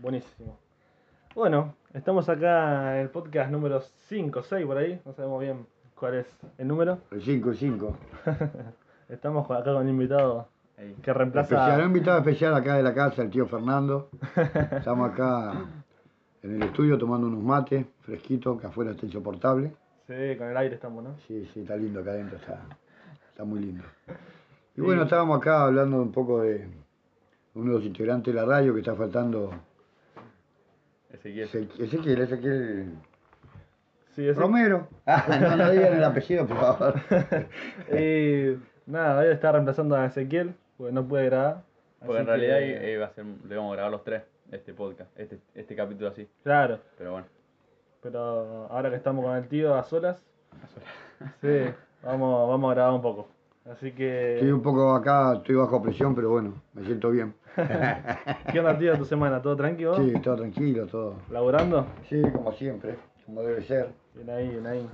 Buenísimo. Bueno, estamos acá en el podcast número 5, 6 por ahí, no sabemos bien cuál es el número. El 5, el 5. Estamos acá con un invitado que Especial, reemplaza... un invitado especial acá de la casa, el tío Fernando. Estamos acá en el estudio tomando unos mates fresquitos, que afuera está insoportable. Sí, con el aire estamos, ¿no? Sí, sí, está lindo acá adentro, está, está muy lindo. Y bueno, estábamos acá hablando un poco de uno de los integrantes de la radio que está faltando. Ezequiel. Eze- Ezequiel, Ezequiel Sí, ese- Romero. Ah, no, no digan el apellido, por favor. Y nada, hoy está reemplazando a Ezequiel, porque no puede grabar. Porque en realidad que- eh, va a ser, le vamos a grabar los tres, este podcast, este, este capítulo así. Claro, Pero bueno. pero ahora que estamos con el tío a solas, sí, vamos, vamos a grabar un poco. Así que, Estoy un poco acá, estoy bajo presión, pero bueno, me siento bien. ¿qué onda tío tu semana? ¿Todo tranquilo? Sí, todo tranquilo, todo. ¿Laburando? Sí, como siempre, como debe ser. Bien ahí, bien ahí.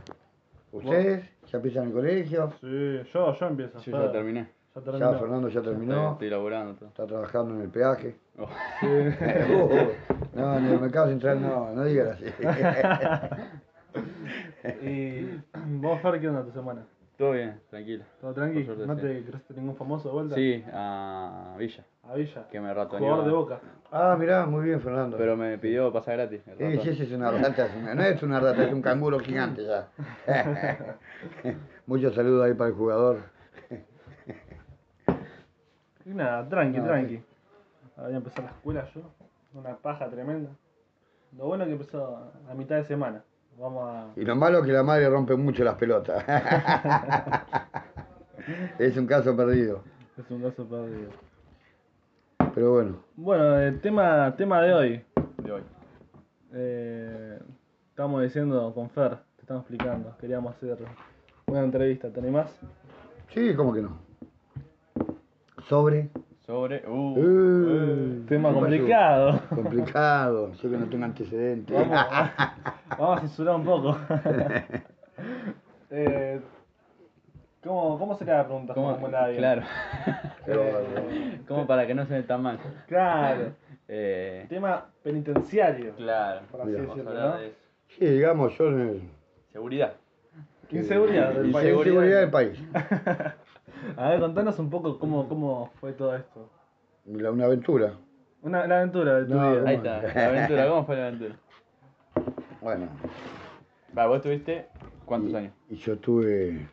¿Ustedes ya empiezan el colegio? Sí, yo, yo empiezo. Yo ya terminé. Ya Ya. Fernando ya Estoy, terminó, estoy laburando todo. está trabajando en el peaje. Oh, Sí. No, en el mercado central no, no digan así. y vos, Fer, ¿qué onda tu semana? Todo bien, tranquilo. ¿Todo tranqui? Por suerte, ¿No sí. te cruzaste ningún famoso de vuelta? Sí, a Villa, A Villa. que me ratoneó. Jugador de Boca. Ah, mirá, muy bien Fernando. Pero me pidió pasar gratis. el Sí, sí, ese es una rata, no es una rata, es un canguro gigante ya. Muchos saludos ahí para el jugador. Y nada, tranqui, No, tranqui. Ahora voy a empezar la escuela yo. Una paja tremenda. Lo bueno es que empezó a mitad de semana. Vamos a. Y lo malo es que la madre rompe mucho las pelotas. es un caso perdido. Es un caso perdido. Pero bueno, Bueno, el tema, tema de hoy. De hoy. Eh, estamos diciendo con Fer, te estamos explicando. Queríamos hacer una entrevista. ¿Te animás? sí, ¿cómo que no? Sobre. Sobre. Uh, Eh, Tema ¿qué pasó? complicado. Complicado, yo que no tengo antecedentes. Vamos, vamos a censurar un poco. eh, ¿cómo, ¿Cómo sería la pregunta? ¿Cómo? ¿Cómo la? Claro. Bárbaro. ¿Cómo para que no se tan mal? Claro. Eh, Tema penitenciario. claro. Por así decirlo, ¿no? de. Sí, digamos, yo en Seguridad. Inseguridad del país. seguridad del país. A ver, contanos un poco cómo, cómo fue todo esto. La- Una aventura. Una, la aventura de tu No, vida. Ahí está, la aventura. ¿Cómo fue la aventura? Bueno, Va, vos tuviste cuántos y, años? y yo tuve,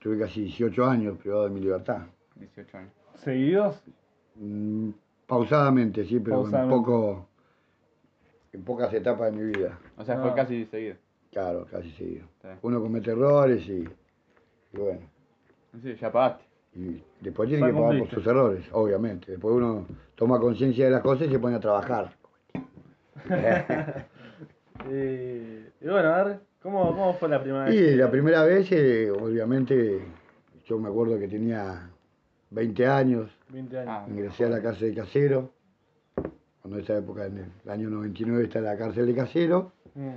tuve casi 18 años privado de mi libertad. 18 años. ¿Seguidos? Mm, pausadamente, sí, pero Pausadamente. en poco en pocas etapas de mi vida. O sea, Ah. fue casi seguido. Claro, casi seguido. Uno comete errores y, y bueno, Sí, ya pagaste. y después tiene que pagar por sus errores, obviamente. Después uno toma conciencia de las cosas y se pone a trabajar. Y, y bueno, a ver, ¿cómo, ¿cómo fue la primera vez? Y la primera vez, eh, obviamente, yo me acuerdo que tenía 20 años, 20 años. Ah. ingresé a la cárcel de casero, cuando esa época, en el año 99, está en la cárcel de casero. Mm.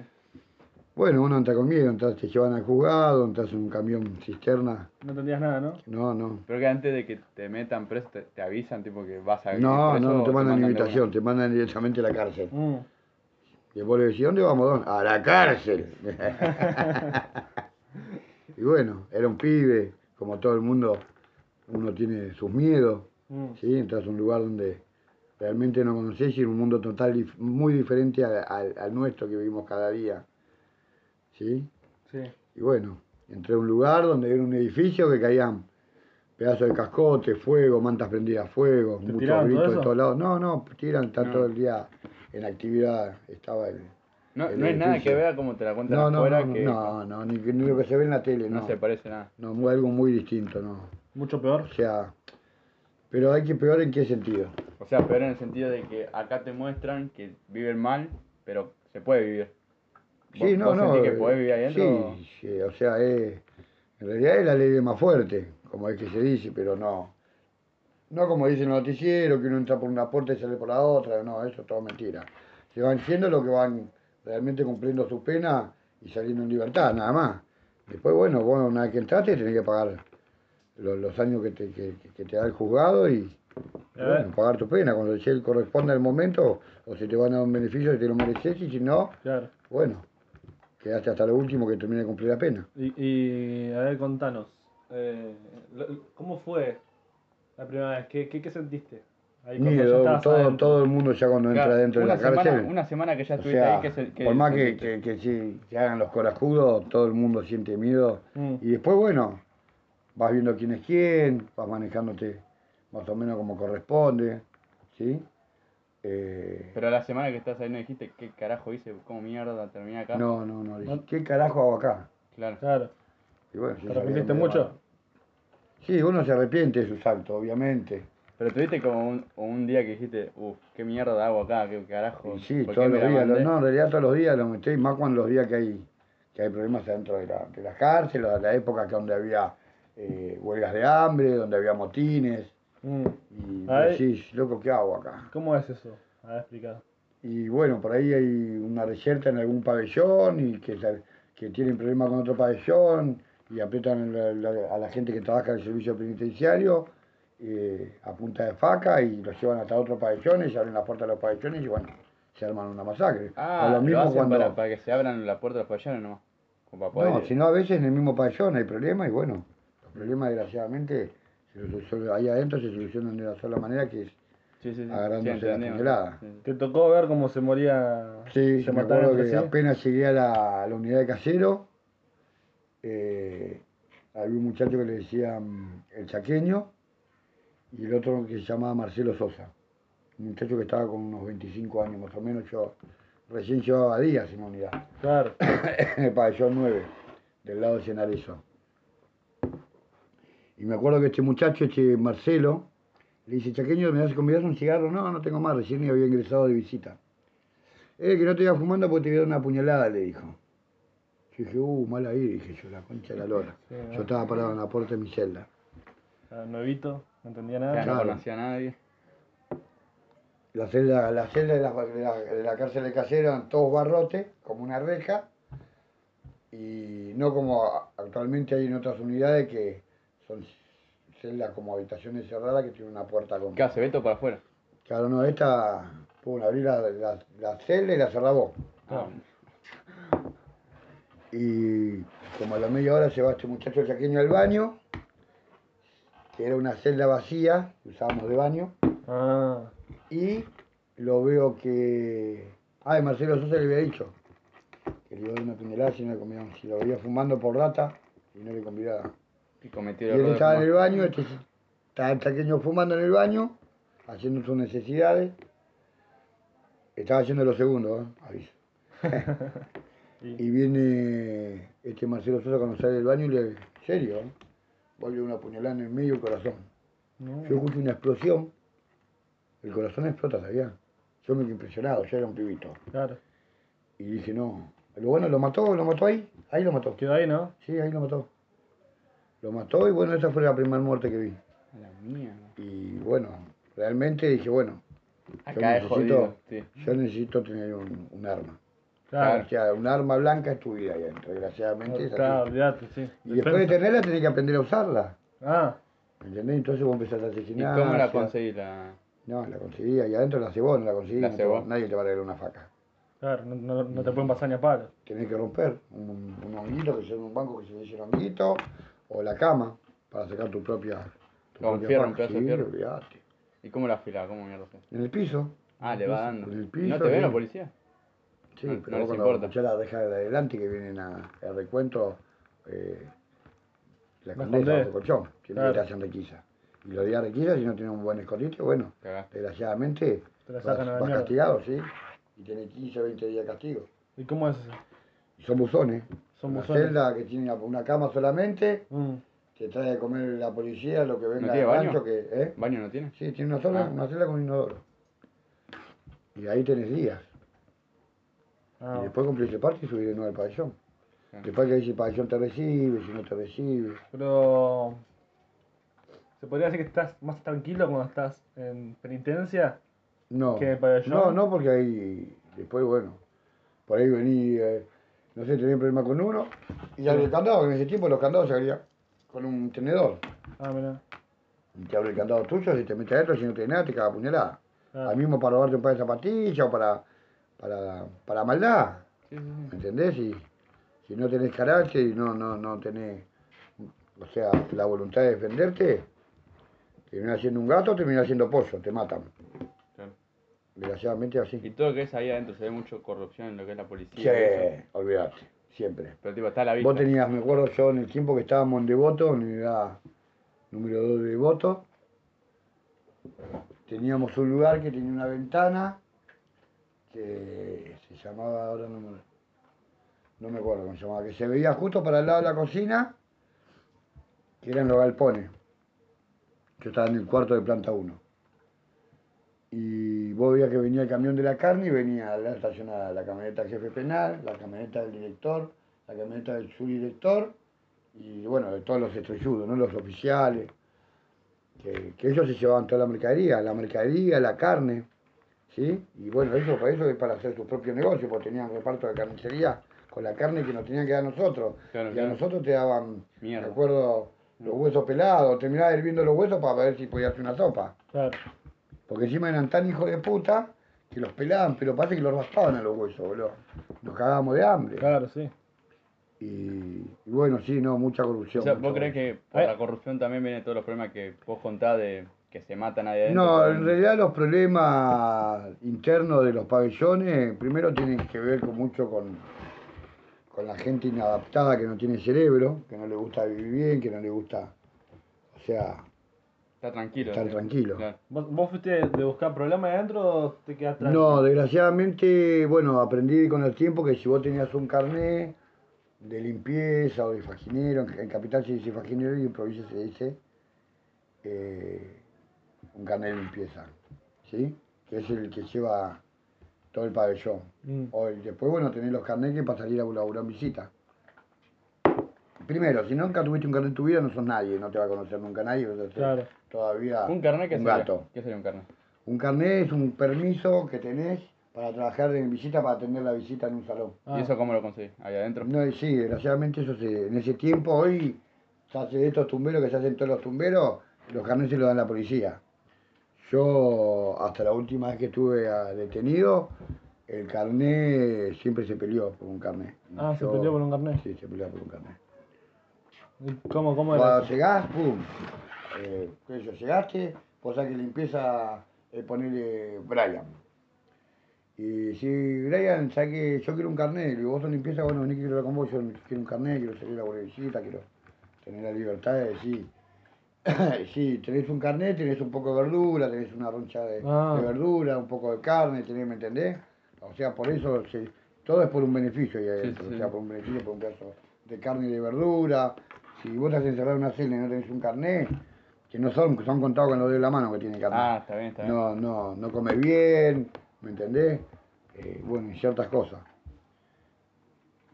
Bueno, uno entra con miedo, entras, te llevan al juzgado, entras en un camión cisterna. No entendías nada, ¿no? No, no. Pero que antes de que te metan preso, te, te avisan, tipo que vas a ir No, preso, no, o te mandan invitación, te mandan directamente a la cárcel. Mm. Y vos le decís, ¿dónde vamos, don? A la cárcel. y bueno, era un pibe, como todo el mundo, uno tiene sus miedos, Mm. ¿sí? Entras a un lugar donde realmente no conoces y en un mundo total, muy diferente al, al- al nuestro que vivimos cada día, ¿sí? Sí. Y bueno, entré a un lugar donde era un edificio que caían pedazos de cascote, fuego, mantas prendidas a fuego, ¿Te muchos gritos de todos lados. No, no, tiran, está No. todo el día en actividad, estaba el... No, el no es nada que vea como te la cuentan No, no, afuera, no, que no, no, ni, ni lo que se ve en la tele, no no. se parece nada. No, algo muy distinto, no. Mucho peor. O sea, pero hay que peor en qué sentido. O sea, peor en el sentido de que acá te muestran que viven mal, pero se puede vivir. Sí, ¿Vos- no, no. sentís que eh, podés vivir ahí adentro? Sí, sí, o sea, es, en realidad es la ley de más fuerte, como es que se dice, pero no. No como dicen los noticieros, que uno entra por una puerta y sale por la otra, no, eso es todo mentira. Se van siendo lo que van realmente cumpliendo su pena y saliendo en libertad, nada más. Después, bueno, vos una vez que entraste tenés que pagar los, los años que te, que, que te da el juzgado y. Bueno, pagar tu pena, cuando se corresponda el momento, o si te van a dar un beneficio, si te lo mereces, y si no, Claro. bueno, quedaste hasta lo último que termine de cumplir la pena. Y, y a ver, contanos. eh, ¿Cómo fue la primera vez? ¿Qué, qué, qué sentiste? Ahí cuando ya Miedo, todo, adentro. todo el mundo ya cuando entra Claro, dentro de la cárcel. semana, una semana que ya o estuviste sea, ahí, que se, que por más que, que sí, se hagan los corajudos, todo el mundo siente miedo. Mm. Y después, bueno, vas viendo quién es quién, vas manejándote más o menos como corresponde, ¿sí? Eh, Pero la semana que estás ahí no dijiste qué carajo hice, cómo mierda terminé acá. no, no, no, dije, ¿qué carajo hago acá? Claro. Claro. Y bueno, ¿Te arrepentiste mucho? Sí, uno se arrepiente de sus actos, obviamente. Pero tuviste como un, un día que dijiste, uff, qué mierda hago acá, qué carajo. Y sí, ¿por qué todos los días, lo- no, en realidad todos los días lo metí, más cuando los días que hay, que hay problemas adentro de la, de la cárcel, la, la época que donde había eh, huelgas de hambre, donde había motines, Mm. y decís, loco, ¿qué hago acá? ¿Cómo es eso? A ver, explicado. Y bueno, por ahí hay una reserva en algún pabellón y que, que tienen problemas con otro pabellón y aprietan la- la- a la gente que trabaja en el servicio penitenciario eh, a punta de faca y los llevan hasta otros pabellones y abren la puerta de los pabellones y bueno, se arman una masacre. Ah, o lo, lo mismo hacen cuando... para, para que se abran la puerta de los pabellones nomás. Para poder No, ir. si no a veces en el mismo pabellón hay problemas y bueno, los problemas desgraciadamente se ahí adentro se solucionan de una sola manera que es Sí, sí, sí. agarrándose la sí. ¿Te tocó ver cómo se moría? Sí, se me acuerdo que apenas llegué a la, a la unidad de casero, eh, había un muchacho que le decían el chaqueño y el otro que se llamaba Marcelo Sosa. Un muchacho que estaba con unos 25 años más o menos, yo recién llevaba días en la unidad, Claro. pabellón 9, del lado de Cenarezo. Y me acuerdo que este muchacho, este Marcelo, le dice, Chaqueño, ¿me das convidás un cigarro? No, no tengo más, recién había ingresado de visita. Eh, que no te iba fumando porque te voy a dar una puñalada, le dijo. Yo dije, uh, mal ahí, dije yo, la concha de la lora. Sí, Yo estaba parado en la puerta de mi celda. Ah, nuevito, no entendía nada. sea, no Claro. conocía a nadie. La celda, la celda de la, de la, de la cárcel de casero eran todos barrotes, como una reja, y no como actualmente hay en otras unidades que son celdas como habitaciones cerradas que tienen una puerta con... ¿Qué hace? Beto para afuera. Claro, no, esta, pum, abrí la, la, la celda y la cerrabó. Ah, Y como a la media hora se va este muchacho chaqueño al baño, que era una celda vacía, que usábamos de baño, Ah, y lo veo que. Ay, Marcelo Sosa le había dicho que le iba a dar una puñalada si no le convidaba. Si lo veía fumando por rata y no le convidaba. Y cometió Y el él error de estaba en el baño, este estaba el chaqueño fumando en el baño, haciendo sus necesidades. Estaba haciendo los segundos, ¿eh? aviso. y, Y viene este Marcelo Sosa cuando sale del baño y le ¿serio? Vuelve una puñalada en el medio del corazón. no. Yo escucho una explosión, el corazón explota, ¿sabía? Yo me quedé impresionado, yo era un pibito. Claro. Y dije, no. Lo bueno, lo mató, lo mató ahí, ahí lo mató. Quedó ahí, ¿no? Sí, ahí lo mató. Lo mató y bueno, esa fue la primera muerte que vi. La mierda. Y bueno, realmente dije, bueno, Acá es necesito- jodido. Sí. yo necesito tener un, un arma. Claro. O sea, un arma blanca es tu vida ahí adentro, desgraciadamente. Claro, olvídate, sí. Y después de tenerla tenés que aprender a usarla. Ah, ¿Entendés? Entonces vos empezás a ¿Y asesinar. cómo la conseguí? La... No, la conseguí ahí adentro la cebó, no la conseguí. La no nadie te va a regalar una faca. claro, no, no, no te pueden pasar ni a palo. Tenés que romper un, un honguito, que sea un banco que se dice un honguito, o la cama, para sacar tu propia. Tu Con propia fierro, un pedazo de Sí, fierro. olvidate. ¿Y cómo la afilaba? ¿Cómo mierda? En el piso. Ah, le va dando. En el ¿Y piso, ¿No te ven sí. la policía? Sí, No- pero no vos cuando importa. escuchás la deja de adelante que vienen a, al recuento, eh, la condesa o colchón, tiene Claro. que te hacen requisa. Y los días requisa, si no tienen un buen escondite, bueno, Cagaste. desgraciadamente Te la vas, sacan a la vas castigado, ¿sí? Y tenés 15 o 20 días de castigo. ¿Y cómo es eso? Y son buzones. Son una buzones. celda que tiene una cama solamente, Mm, te trae de comer la policía, lo que venga tiene del baño? rancho, que, ¿eh? ¿Baño no tiene? Sí, tiene una sola, Ah. una celda con inodoro. Y ahí tenés días. ah, Y después cumplís el parte y subís de nuevo al pabellón. Ah. Después que dice el pabellón te recibe, si no te recibe. Pero. ¿Se podría decir que estás más tranquilo cuando estás en penitencia? No. ¿Que el pabellón? No, no, porque ahí, después, bueno, por ahí vení, eh, no sé, tenía un problema con uno, y ya el candado, en ese tiempo los candados se abrían con un tenedor. Ah, mira. te abre el candado tuyo, si te metes adentro, si no tienes nada, te caga puñalada. Claro. Al mismo para robarte un par de zapatillas o para, para, para maldad. Sí, sí, sí. ¿Me entendés? Si, si no tenés carácter y no, no, no tenés, o sea, la voluntad de defenderte, terminás siendo un gato, terminás siendo pollo, te matan. Desgraciadamente Y así. todo lo que es ahí adentro, se ve mucho corrupción en lo que es la policía. Sí, y eso. olvidate, siempre. Pero tipo, está a la vista. Vos tenías, me acuerdo yo en el tiempo que estábamos en Devoto, unidad número 2 de Devoto, teníamos un lugar que tenía una ventana que se llamaba, ahora no me, no me acuerdo cómo se llamaba, que se veía justo para el lado de la cocina, que eran los galpones. Yo estaba en el cuarto de planta 1. Y vos veías que venía el camión de la carne y venía la estacionada la camioneta del jefe penal, la camioneta del director, la camioneta del subdirector y bueno, de todos los estrelludos, ¿no? los oficiales, que, que ellos se llevaban toda la mercadería, la mercadería, la carne, ¿sí? Y bueno, eso para eso es para hacer su propio negocio, porque tenían reparto de carnicería con la carne que nos tenían que dar nosotros. Claro, y a nosotros te daban, Mierda. me acuerdo, los huesos pelados, terminabas hirviendo los huesos para ver si podías hacer una sopa. Claro. Porque encima eran tan hijos de puta que los pelaban, pero parece que los raspaban a los huesos, boludo. Nos cagábamos de hambre. Claro, sí. Y, y bueno, sí, no, mucha corrupción. O sea, ¿vos crees que por Eh. la corrupción también vienen todos los problemas que vos contás de que se matan ahí adentro? No, en realidad los problemas internos de los pabellones, primero tienen que ver con mucho con, con la gente inadaptada que no tiene cerebro, que no le gusta vivir bien, que no le gusta, o sea, Está tranquilo. sí. tranquilo. Claro. ¿Vos, vos fuiste de buscar problemas adentro o te quedaste No, desgraciadamente, bueno, aprendí con el tiempo que si vos tenías un carnet de limpieza o de faginero, en, en Capital se dice faginero y en provincia se dice eh, un carnet de limpieza, ¿sí? Que es el que lleva todo el pabellón. Mm. O, después, bueno, tenés los carnets que para salir a laburar en visita. Primero, si nunca tuviste un carnet en tu vida, no sos nadie, no te va a conocer nunca nadie, Claro. todavía ¿Un carnet qué un sería? gato. ¿Qué sería un carnet? Un carnet es un permiso que tenés para trabajar en visita, para atender la visita en un salón. Ah. ¿Y eso cómo lo conseguís? Ahí adentro. No, y sí, desgraciadamente eso se, en ese tiempo, hoy, se hace estos tumberos que se hacen todos los tumberos, los carnets se los dan la policía. Yo, hasta la última vez que estuve ah, detenido, el carnet siempre se peleó por un carnet. Ah, se peleó por un carnet. Sí, se peleó por un carnet. ¿Y ¿Cómo, cómo era? Cuando llegás, pum, eh, qué sé yo, llegaste, vos sabés que le empieza a ponerle Brian. Y si Brian, sabes que yo quiero un carnet, digo, vos sos limpieza, bueno, vení que quiero hablar con vos, yo quiero un carnet, quiero salir a la visita, quiero tener la libertad de decir, sí, tenés un carnet, tenés un poco de verdura, tenés una roncha de, Ah. de verdura, un poco de carne, tenés, ¿me entendés? O sea, por eso, se- todo es por un beneficio ahí adentro, sí. o sea, por un beneficio, por un pedazo de carne y de verdura. Si vos te has encerrado en una celda y no tenés un carnet, que no son, son contados con los dedos de la mano que tiene carnet. Ah, está bien, está bien. No, no, no comes bien, ¿me entendés? Eh, bueno, y ciertas cosas.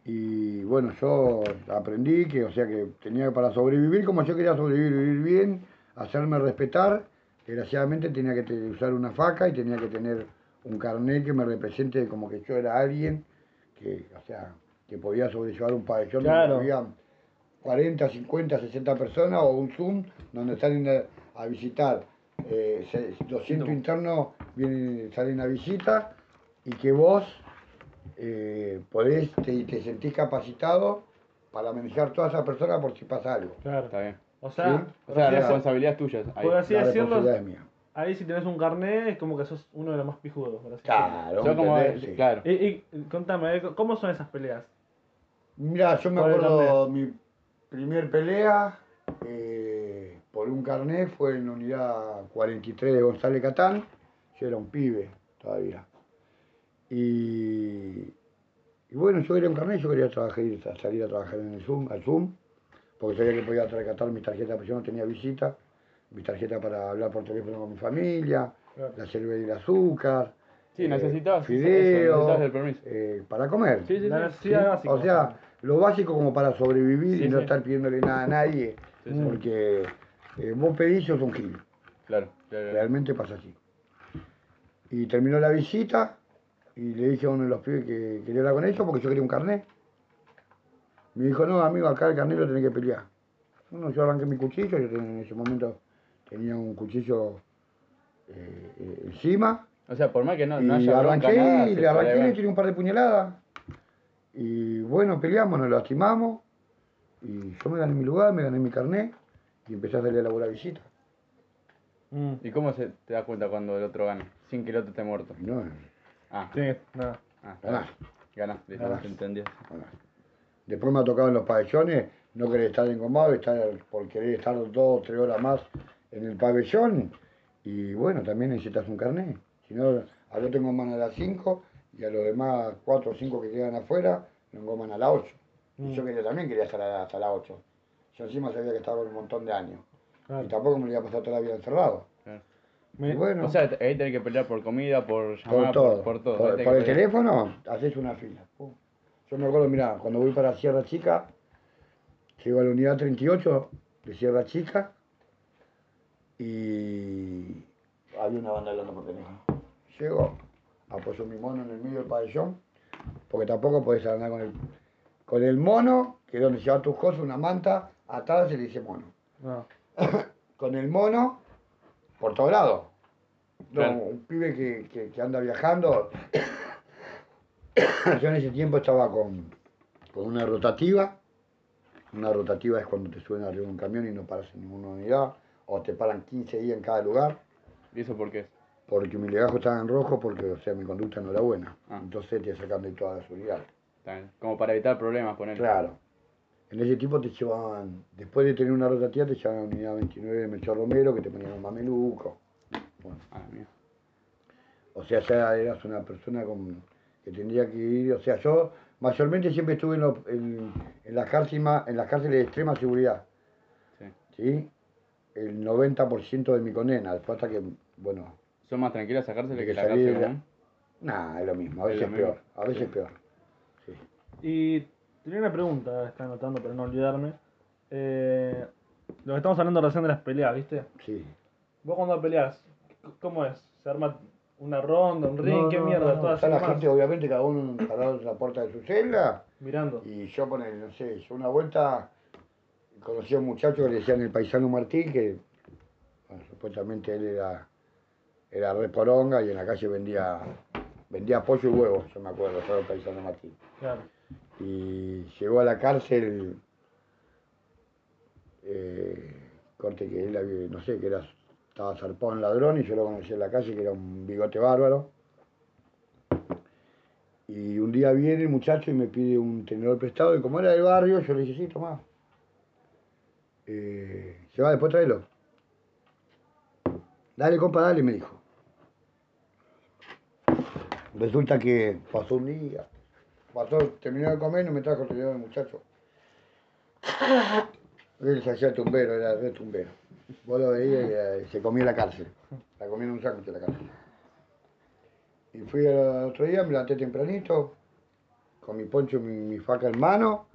Y bueno, yo aprendí que, o sea, que tenía que para sobrevivir, como yo quería sobrevivir, vivir bien, hacerme respetar, desgraciadamente tenía que usar una faca y tenía que tener un carnet que me represente como que yo era alguien que, o sea, que podía sobrellevar un pabellón Claro. donde 40, 50, 60 personas o un Zoom donde salen a, a visitar eh, se- 200 internos vienen, salen a visita y que vos eh, podés, te, te sentís capacitado para manejar todas esas personas por si pasa algo. Claro. Está bien. O sea, Sí. O sea, la responsabilidad es tuya. Ahí. por así La decirlo, responsabilidad es mía. ahí si tenés un carnet es como que sos uno de los más pijudos. por así decirlo. Claro, Yo como, ¿entendés? Sí. claro. Y, y contame, ¿eh? ¿cómo son esas peleas? Mira, yo me acuerdo mi primer pelea eh, por un carnet fue en la unidad 43 de González Catán. Yo era un pibe todavía. Y, y bueno, yo quería un carnet, yo quería trabajar, salir a trabajar en el Zoom, al Zoom, porque sabía que podía recatar mi tarjeta, pero yo no tenía visita, mi tarjeta para hablar por teléfono con mi familia, Claro. la cerveza y el azúcar. Sí, eh, necesitabas necesitabas el permiso. eh, para comer. Sí, sí, La sí. necesidad ¿sí? básica. O sea, lo básico como para sobrevivir Sí, y no sí. estar pidiéndole nada a nadie, Sí, porque eh, vos pedís sos un gil, Claro, claro, realmente pasa así. Y terminó la visita y le dije a uno de los pibes que quería hablar con ellos porque yo quería un carnet. Me dijo, no amigo, acá el carnet lo tenés que pelear. Bueno, yo arranqué mi cuchillo, yo en ese momento tenía un cuchillo eh, eh, encima. O sea, por más que no, no haya arranqué nada, y se le arranqué y le tiré un par de puñaladas. Y bueno, peleamos, nos lastimamos. Y yo me gané mi lugar, me gané mi carnet y empecé a salir a laburar visita. Mm. ¿Y cómo se te das cuenta cuando el otro gana? Sin que el otro esté muerto. No, Ah, Sí, nada. ah ganás, ganás, Ganás. te entendí. ganás. Después me ha tocado en los pabellones no querer estar engomado, estar por querer estar dos o tres horas más en el pabellón. Y bueno, también necesitas un carnet. Si no, a yo tengo mano a las 5 y a los demás 4 o 5 que quedan afuera, lo engoman a las 8. Y Mm. yo quería, también quería estar hasta las 8. Yo encima sabía que estaba con un montón de años. Claro. Y tampoco me lo iba a pasar toda la vida encerrado. Claro. Me- Y bueno, O sea, ahí tenés que pelear por comida, por por llamada, todo. por, por todo. Por, tenés por el teléfono, haces una fila. Yo me acuerdo, mirá, cuando voy para Sierra Chica, llego a la unidad 38 de Sierra Chica y había una banda hablando por teléfono. Llego, apoyo mi mono en el medio del pabellón, porque tampoco podés andar con el, con el mono, que es donde llevas tus cosas, una manta, atada se le dice mono. no. Con el mono, por todos lados. No, Claro. un pibe que, que- que anda viajando. Yo en ese tiempo estaba con, con una rotativa. Una rotativa es cuando te suben arriba de un camión y no paras en ninguna unidad, o te paran 15 días en cada lugar, ¿Y eso por qué? Porque mi legajo estaba en rojo, porque o sea, mi conducta no era buena. Ah. Entonces te sacan de unidades. Está bien. Como para evitar problemas, poner. Claro. En ese tiempo te llevaban, después de tener una rotativa, te llevaban a la unidad 29 de Melchor Romero, que te ponían un mameluco. Bueno, Ah, mira. O sea, ya eras una persona con, que tendría que ir, o sea, yo mayormente siempre estuve en, los- en, en las, cárceles, ma- en las cárceles de extrema seguridad, Sí. ¿sí? El 90% de mi condena, después hasta que, bueno, ¿Son más tranquilas sacarse De que que la cárcel de común? nada, es lo mismo, a Es veces es peor, a veces es peor. Sí. Y tenía una pregunta, está anotando para no olvidarme. Eh, lo que estamos hablando recién de las peleas, ¿viste? sí. Vos cuando peleas, ¿cómo es? ¿Se arma una ronda, un ring? No, ¿Qué no, mierda? no, no, Todo Está la nomás, gente, obviamente, cada uno parado en la puerta de su celda, mirando. y yo poner, no sé, yo una vuelta conocí a un muchacho que le decían el paisano Martín, que bueno, supuestamente él era, era re poronga y en la calle vendía, vendía pollo y huevos, yo me acuerdo, el paisano Martín. Claro. Y llegó a la cárcel, eh, corte que él había, no sé, que era, estaba zarpado ladrón y yo lo conocí en la calle, que era un bigote bárbaro. Y un día viene el muchacho y me pide un tenedor prestado y como era del barrio, yo le dije, sí, toma. Eh, se va, después tráelo. Dale, compa, dale, me dijo. Resulta que pasó un día, pasó, terminó de comer y no me trajo el el muchacho. Él se hacía tumbero, era re tumbero. Vos lo veías y eh, se comía en la cárcel. La comía en un sándwich en la cárcel. Y fui al otro día, me levanté tempranito, con mi poncho y mi, mi faca en mano,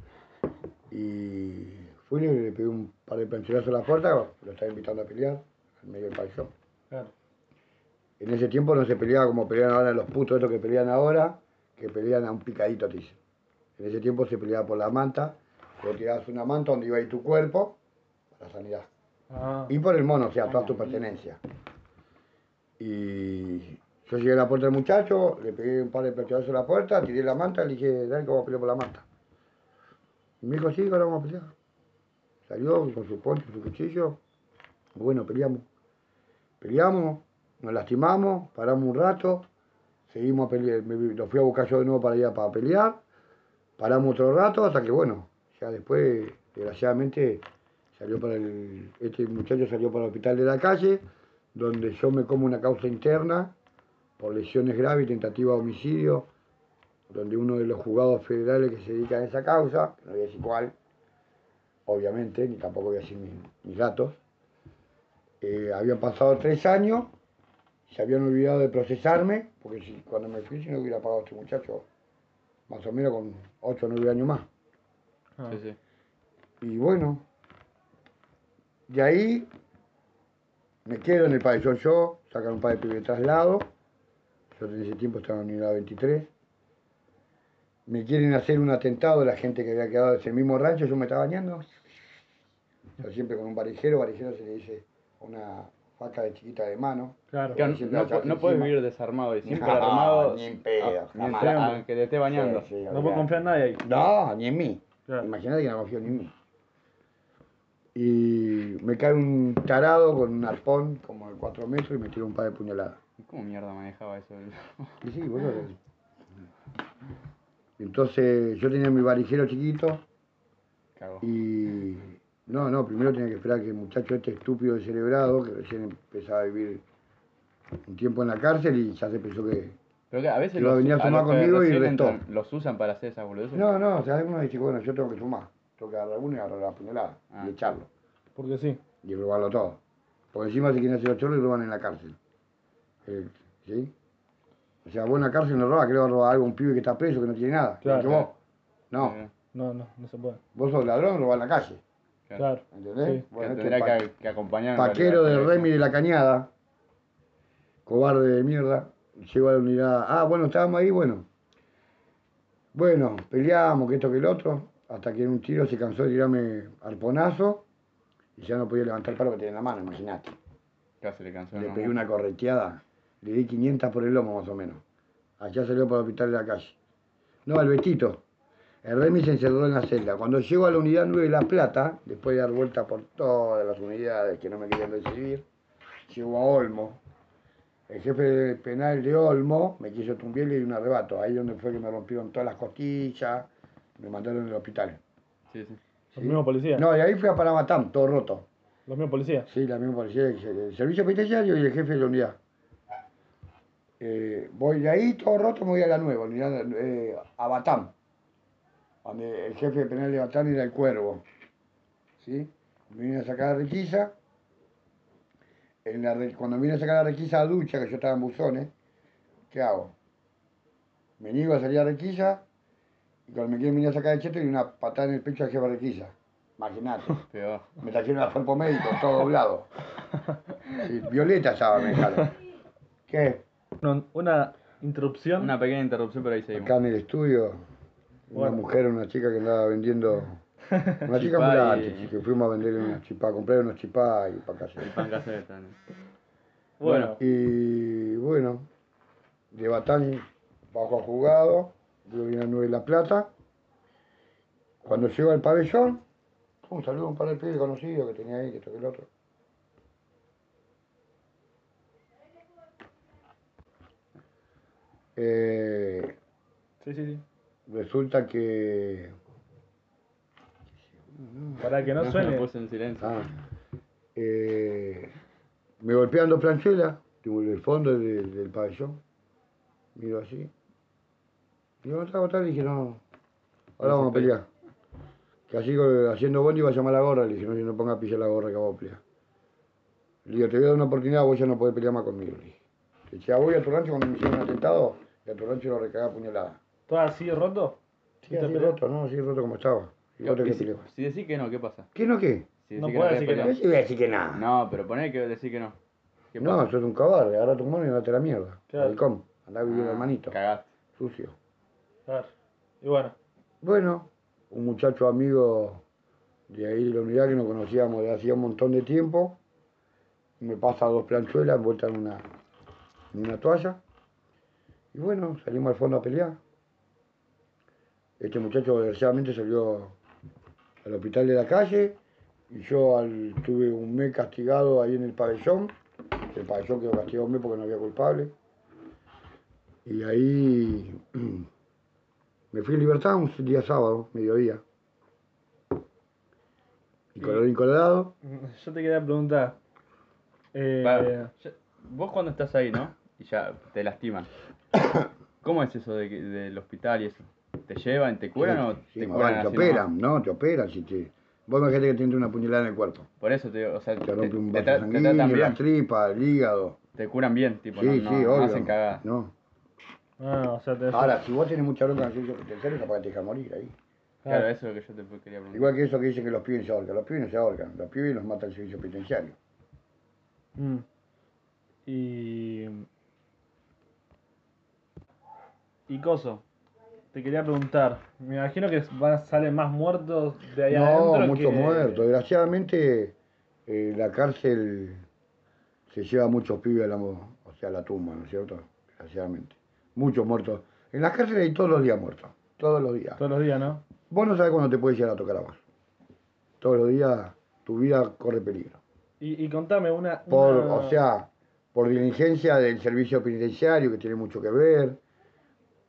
y fui y le pegué un par de planchazos a la puerta, lo estaba invitando a pelear, en medio del pabellón. Claro. En ese tiempo no se peleaba como pelean ahora los putos estos que pelean ahora, que pelean a un picadito, dicen. En ese tiempo se peleaba por la manta, tirabas una manta donde iba a ir tu cuerpo, para sanidad. Ah, Y por el mono, o sea, toda tu pertenencia. Y yo llegué a la puerta del muchacho, le pegué un par de plateados a la puerta, tiré la manta, le dije, dale que vamos a pelear por la manta. Y me dijo, sí, ahora vamos a pelear. Salió con su poncho, su cuchillo. Bueno, peleamos. Peleamos, nos lastimamos, paramos un rato, seguimos a pelear, lo fui a buscar yo de nuevo para ir a para pelear, paramos otro rato hasta que bueno, ya después, desgraciadamente, salió para el, este muchacho salió para el hospital de la calle, donde yo me como una causa interna por lesiones graves y tentativa de homicidio, donde uno de los juzgados federales que se dedica a esa causa, no voy a decir cuál, obviamente, ni tampoco voy a decir mis, mis datos, eh, habían pasado tres años, se habían olvidado de procesarme, porque si, cuando me fui si no hubiera pagado a este muchacho, más o menos con 8 o 9 años más. ah. Sí, sí. Y bueno, de ahí me quedo en el pabellón yo, sacan un par de pibes de traslado, yo en ese tiempo estaba en la unidad 23, me quieren hacer un atentado la gente que había quedado en ese mismo rancho, yo me estaba bañando, yo siempre con un varijero, varijero se le dice una, faca de chiquita de mano. Claro. No, puedes vivir desarmado y siempre No, armado. ni en pedo, jamás. aunque te esté bañando. Sí, sí, No puedo confiar en nadie ahí. No, ni en mí. Claro. Imagínate que no confío ni en mí. Y me cae un tarado con un arpón como de 4 metros y me tira un par de puñaladas. ¿Cómo mierda manejaba eso? Y sí, boludo. Entonces yo tenía mi varijero chiquito Cago. y... No, no, primero tenía que esperar que el muchacho este estúpido descerebrado, que recién empezaba a vivir un tiempo en la cárcel y ya se pensó que... Pero que a veces Iba a los, venir a a tomar los que conmigo y recién restó. entran, los usan para hacer esas boludeces. No, no, o sea, uno dice, bueno, yo tengo que sumar, tengo que agarrar uno y agarrar la puñalada Ah. y echarlo. Porque sí. y robarlo todo. Porque encima se quieren hacer los chorros y roban en la cárcel. Eh, ¿Sí? O sea, vos en la cárcel no robas, que le vas a robar algo a un pibe que está preso, que no tiene nada. Claro, que vos. No, Eh, No, no, no se puede. vos sos ladrón, robás en la calle. Claro. ¿Entendés? Sí. Que Bueno, este tendrá pa- que, que acompañar. en paquero de. Remy de la Cañada, cobarde de mierda, llegó a la unidad. Ah, bueno, estábamos ahí, bueno. Bueno, peleamos, que esto, que el otro, hasta que en un tiro se cansó de tirarme arponazo y ya no podía levantar el palo que tenía en la mano, imagínate. Casi le cansó. Le ¿no? pegué una correteada, le di 500 por el lomo más o menos. Allá salió para el hospital de la calle. No, el Betito. El Remy se encerró en la celda. Cuando llego a la unidad 9 de La Plata, después de dar vuelta por todas las unidades que no me querían recibir, llego a Olmo. El jefe de penal de Olmo me quiso tumbiar y le di un arrebato. Ahí donde fue que me rompieron todas las costillas, me mandaron al hospital. Sí, sí. Los mismos policías. No, y ahí fui a Paramatán, todo roto. Los mismos policías. Sí, la misma policía, el servicio penitenciario y el jefe de la unidad. Eh, voy de ahí, todo roto, me voy a la nueva, unidad, eh, a Batán, donde el jefe de penal de Batán era el cuervo. ¿Sí? Vine a sacar la requisa. En la cuando me vine a sacar la requisa a ducha, que yo estaba en buzones, ¿qué hago? Me niego a salir a requisa y cuando me quieren venir a sacar el cheto y una patada en el pecho al jefe de requisa. Imagínate. Me trajeron al cuerpo médico, todo doblado. Sí, Violeta estaba, me dejaron. ¿Qué? Una, una interrupción. Una pequeña interrupción, pero ahí seguimos. Acá en el estudio, una Bueno. mujer, una chica que andaba vendiendo. Una chica Chipá ambulante, y- que fuimos a vender una chipá, a comprar unos chipá y para casa. El pan casero también. bueno, Y bueno, de Batán bajo a jugado, yo vine a 9 de La Plata. Cuando llego al pabellón, un saludo a un par de pibes conocidos que tenía ahí, que esto que el otro. Eh, sí, sí, sí. Resulta que Para que no suene. puse en silencio. ah, eh, me golpean dos planchuelas en el fondo del, del pabellón. Miro así. Digo, no está agotado, y dije, no, ahora vamos a pelear. Que así haciendo bondi iba a llamar a la gorra, le dije, no, no ponga a pillar la gorra que vamos a pelear. Le digo, te voy a dar una oportunidad, vos ya no podés pelear más conmigo, le dije. "Ah, voy a tu rancho cuando me hicieron un atentado, y a tu rancho lo recagá a puñalada. ¿Todo así roto? Sí, ¿Te así roto, ¿no? Así roto como estaba. Que si, si decís que no, ¿qué pasa? ¿Qué no qué? Si No decís puedo decir que pelear. Yo voy a decir que nada. No, pero poné que decís que no. ¿Qué No, sos un cobarde, agarra tu mano y date la mierda. Claro. Maricón, andá a vivir Ah, hermanito, Cagaste. sucio. Claro. Y bueno, Bueno, un muchacho amigo de ahí de la unidad que nos conocíamos de hacía un montón de tiempo, me pasa dos planchuelas envueltas en una, en una toalla. Y bueno, salimos al fondo a pelear. Este muchacho desgraciadamente salió al hospital de la calle y yo al, tuve un mes castigado ahí en el pabellón. El pabellón quedó castigado un mes porque no había culpable. Y ahí me fui en libertad un día sábado, mediodía. Y colorín colorado, yo te quería preguntar. Eh, vos cuando estás ahí, ¿no? Y ya te lastiman. ¿Cómo es eso de del hospital y eso? ¿Te llevan, te curan o Sí, te curan vale, te operan, no, te operan. Si te... Vos imagínate que te entra una puñalada en el cuerpo. Por eso te digo, o sea, te, Te rompe un vaso sanguíneo, tratan la bien, tripa, el hígado. te curan bien, tipo, Sí, no, sí, no, no obvio. hacen cagadas. No. ah, o sea, te Ahora, si vos tenés mucha bronca en el servicio penitenciario, capaz que te dejan morir ahí. Claro, eso es lo que yo te quería preguntar. Igual que eso que dicen que los pibes se ahorcan. Los pibes no se ahorcan. Los pibes los mata el servicio penitenciario. Mm. Y. Y Coso, te quería preguntar. Me imagino que van, salen más muertos de ahí no, adentro. muchos que- muertos. Desgraciadamente, eh, la cárcel se lleva muchos pibes a la, o sea, a la tumba, ¿no es cierto? Desgraciadamente. Muchos muertos. En las cárceles hay todos los días muertos. Todos los días. Todos los días, ¿no? Vos no sabés cuándo te puede llegar a tocar a vos. Todos los días tu vida corre peligro. Y, y contame una. Por, una- O sea, por diligencia del servicio penitenciario, que tiene mucho que ver,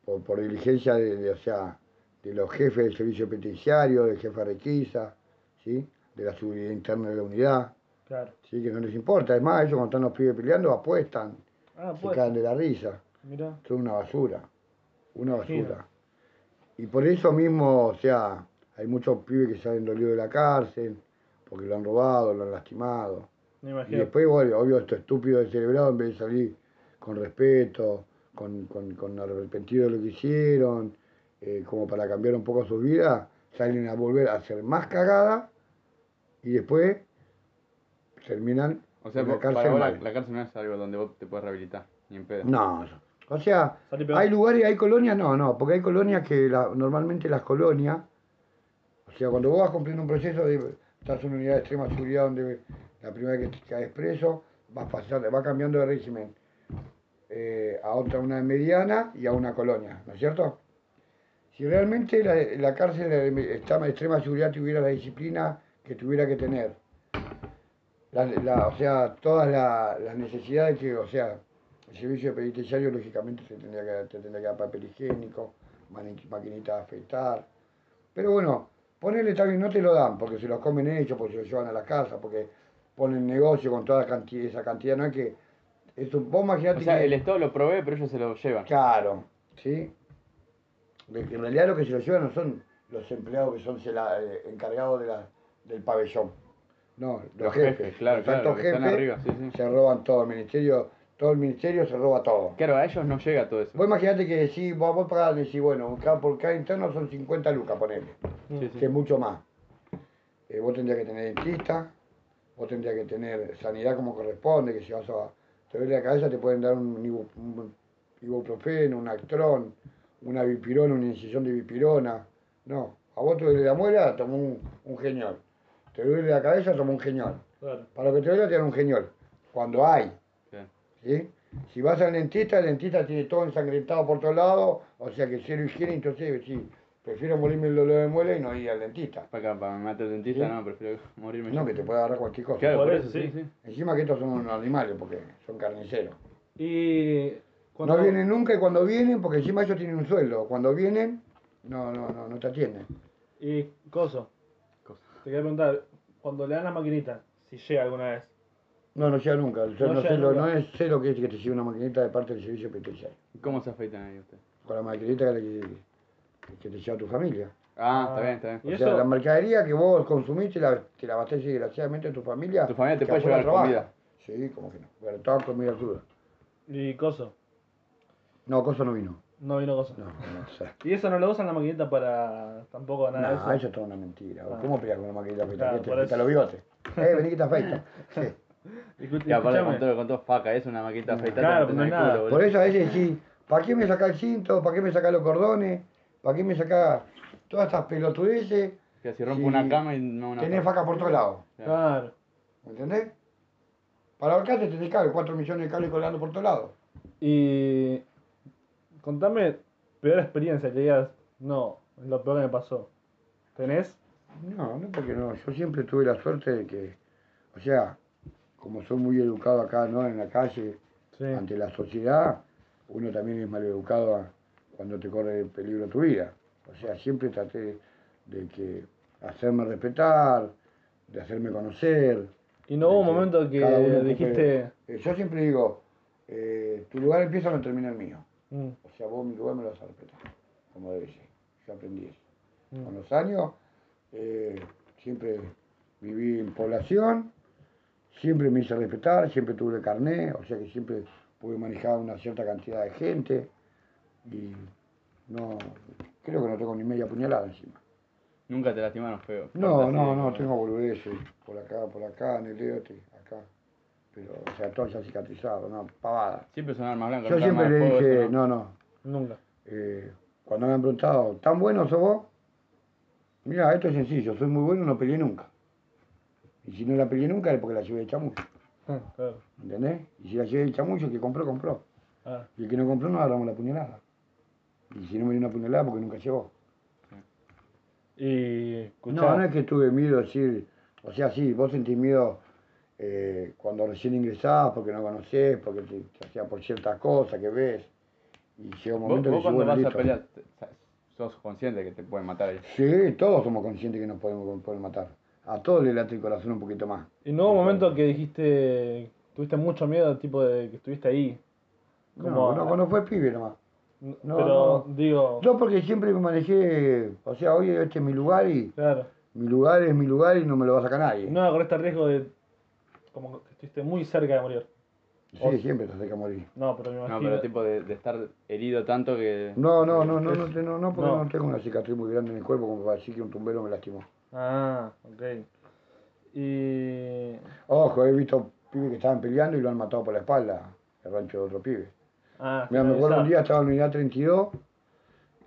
por, por diligencia de, de, o sea, de los jefes del servicio penitenciario, del jefe de requisa, ¿sí? de la seguridad interna de la unidad, Claro. ¿sí? que no les importa. Además, ellos cuando están los pibes peleando apuestan, Ah, se caen de la risa. Mirá. Son una basura, una basura. Y por eso mismo, o sea, hay muchos pibes que salen dolidos de la cárcel, porque lo han robado, lo han lastimado. Me Y después, bueno, obvio, estos estúpidos descerebrados, en vez de salir con respeto, con, con, con arrepentido de lo que hicieron, eh, como para cambiar un poco sus vidas, salen a volver a hacer más cagada y después terminan O sea, en la para cárcel vos la, cárcel no es algo donde vos te puedes rehabilitar, ni en pedo. No, o sea, hay lugares, hay colonias, no, no, porque hay colonias que la- normalmente las colonias, o sea, cuando vos vas cumpliendo un proceso de, estás en una unidad de extrema seguridad donde la primera vez que te caes preso, vas pasando, vas cambiando de régimen eh, a otra, una mediana y a una colonia, ¿no es cierto? Si realmente la, la cárcel de extrema, seguridad tuviera la disciplina que tuviera que tener, la- la- o sea, todas la- las necesidades que, o sea, el servicio penitenciario lógicamente se tendría que, te tendría que dar papel higiénico, maquinita de afeitar, pero bueno, ponerle también, no te lo dan porque se los comen ellos, porque se los llevan a la casa, porque ponen negocio con toda cantidad, esa cantidad, no es que, eso, vos imaginate O sea, que- el Estado lo provee, pero ellos se lo llevan. Claro, ¿sí? En realidad lo que se lo llevan no son los empleados que son la- eh, encargados de la, del pabellón. No, los, Los jefes, jefes, claro, los claro, que están jefes arriba, sí, sí. se roban todo, el ministerio, todo el ministerio se roba todo. Claro, a ellos no llega todo eso. Vos imaginate que si vos, vos pagás, decís, bueno, cada, por cada interno son 50 lucas, ponele, sí. que es mucho más. Eh, vos tendrías que tener dentista, vos tendrías que tener sanidad como corresponde, que si vas a te duele la cabeza te pueden dar un, ibu- un ibuprofeno, un actrón, una bipirona, una incisión de bipirona. No, a vos te duele la muela, toma un, un geniol. Te duele la cabeza, toma un geniol. Claro. Para lo que te duele te dan un geniol. Cuando hay. ¿sí? Si vas al dentista, el dentista tiene todo ensangrentado por todos lados, o sea que cero higiene, entonces sí, prefiero morirme el dolor de muela y no ir al dentista. Para acá, para me matar el dentista, Sí. no, prefiero morirme No, yo. que te puede agarrar cualquier cosa. Claro, Por eso, sí, sí. Encima que estos son unos animales, porque son carniceros. Y. Cuando, No vienen nunca y cuando vienen, porque encima ellos tienen un sueldo. Cuando vienen, no, no, no, no te atienden. Y. Coso. Cosa. Te quería preguntar. Cuando le dan la maquinita, si llega alguna vez. No, no llega nunca. Yo No no, llega sé lo, nunca. no es sé lo que es que te lleve una maquinita de parte del servicio penitenciario. ¿Cómo se afeitan ahí ustedes? Con la maquinita que, que te lleva tu familia. Ah, Ah. está bien, está bien. ¿Y o sea, eso? la mercadería que vos consumís te la, te la abastece desgraciadamente tu familia. Tu familia te puede llevar comida. Sí, como que no. Pero toda comida cruda. Y coso. No, cosa no vino. No vino coso. No, no, o sea. Y eso no lo usan la maquinita para tampoco nada de No, eso. eso es toda una mentira. Ah. ¿Cómo peleas con una maquinita afeita? Claro, ¿Qué te eso. los bigotes? Eh, vení que te afeito. Sí. Y aparte con todo, con todo faca, es una maquita afeitada. Claro, te no es nada. culo. Por eso a veces decís, ¿para qué me saca el cinto? ¿Para qué me saca los cordones? ¿Para qué me saca todas estas pelotudeces? Que si rompo una cama y no una Tenés faca por todos lados. Claro. ¿Me entendés? Para ahorcarte tenés cable, 4 millones de cables colgando por todos lados. Y. Contame, peor experiencia que digas. No, es lo peor que me pasó. ¿Tenés? No, no porque no. Yo siempre tuve la suerte de que, o sea, como soy muy educado acá, ¿no? En la calle, Sí. ante la sociedad, uno también es maleducado a- cuando te corre peligro tu vida. O sea, siempre traté de que hacerme respetar, de hacerme conocer. Y no hubo un momento que dijiste. ocupe- eh, yo siempre digo, eh, tu lugar empieza donde termina el mío. Mm, O sea, vos mi lugar me lo vas a respetar, como debe ser. Yo aprendí eso. mm. Con los años, eh, siempre viví en población, siempre me hice respetar, siempre tuve carné, o sea que siempre pude manejar una cierta cantidad de gente y no, creo que no tengo ni media puñalada encima. Nunca te lastimaron feo. No, no, no, tengo boludeces, por acá, por acá, en el dedo, acá, pero, o sea, todo ya cicatrizado, no, pavada. Siempre son armas blancas. Yo siempre de le dije, no, no, Nunca. eh, cuando me han preguntado, ¿tan bueno sos vos? Mira, esto es sencillo, soy muy bueno, no peleé nunca. Y si no la peleé nunca es porque la llevé de chamuyo. claro. ¿Entendés? Y si la llevé el chamucho, el que compró, compró. Ah, Y el que no compró, no agarramos la puñalada. Y si no me dio una puñalada, porque nunca llegó. y No, no es que tuve miedo de decir, o sea, sí, vos sentís miedo eh, cuando recién ingresás, porque no conocés, porque te, o sea, por ciertas cosas que ves. Y llega un Vos, momento vos que cuando bueno, vas a pelear, te- sos consciente que te pueden matar ahí. Sí, todos somos conscientes que nos podemos poder matar. A todos le late el corazón un poquito más. y no hubo un momento que dijiste, tuviste mucho miedo, tipo de que estuviste ahí. No, no, cuando fue pibe nomás. No, pero no. digo, Yo porque siempre me manejé, o sea, hoy este es mi lugar y claro, mi lugar es mi lugar y no me lo va a sacar nadie. no corriste el riesgo de como que estuviste muy cerca de morir. Sí, siempre te acerca a morir. No, pero me No, imagino. pero tipo de, de estar herido tanto que... No, no, no, no, no, no, no, porque No. no. tengo una cicatriz muy grande en el cuerpo como para decir que un tumbero me lastimó. Ah, ok. Y. Ojo, he visto pibes que estaban peleando y lo han matado por la espalda, el rancho de otro pibe. Ah, Mira, me acuerdo un día estaba en la unidad 32,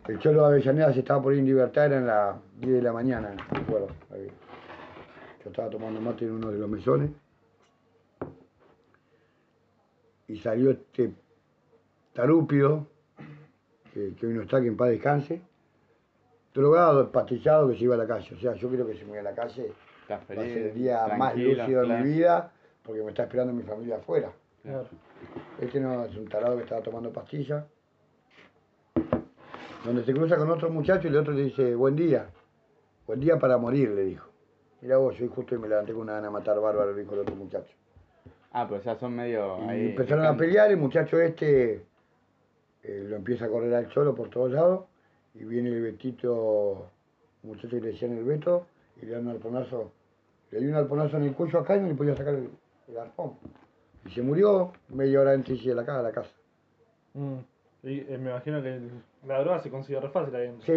el cholo de Avellaneda se estaba por ir en libertad, era en las 10 de la mañana, me acuerdo. ahí. Yo estaba tomando mate en uno de los mesones y salió este tarúpido, que, que hoy no está, que en paz descanse, drogado, espastillado, que se iba a la calle. O sea, yo quiero que se me vaya a la calle, va a ser el día más lúcido de mi vida, porque me está esperando mi familia afuera. Claro. Este no es un tarado que estaba tomando pastillas. Donde se cruza con otro muchacho y el otro le dice, buen día. Buen día para morir, le dijo. Mira vos, yo justo y me levanté con una gana de matar bárbaro, dijo el otro muchacho. Ah, pero ya son medio Y ahí... empezaron a pelear, el muchacho este eh, lo empieza a correr al cholo por todos lados. Y viene el Betito, un muchacho que le decían el Beto, y le da un arponazo. Le dio un arponazo en el cuello acá y no le podía sacar el, el arpón. Y se murió media hora antes de la casa. La casa. Mm. Y eh, me imagino que la droga se consigue re fácil ahí. Sí,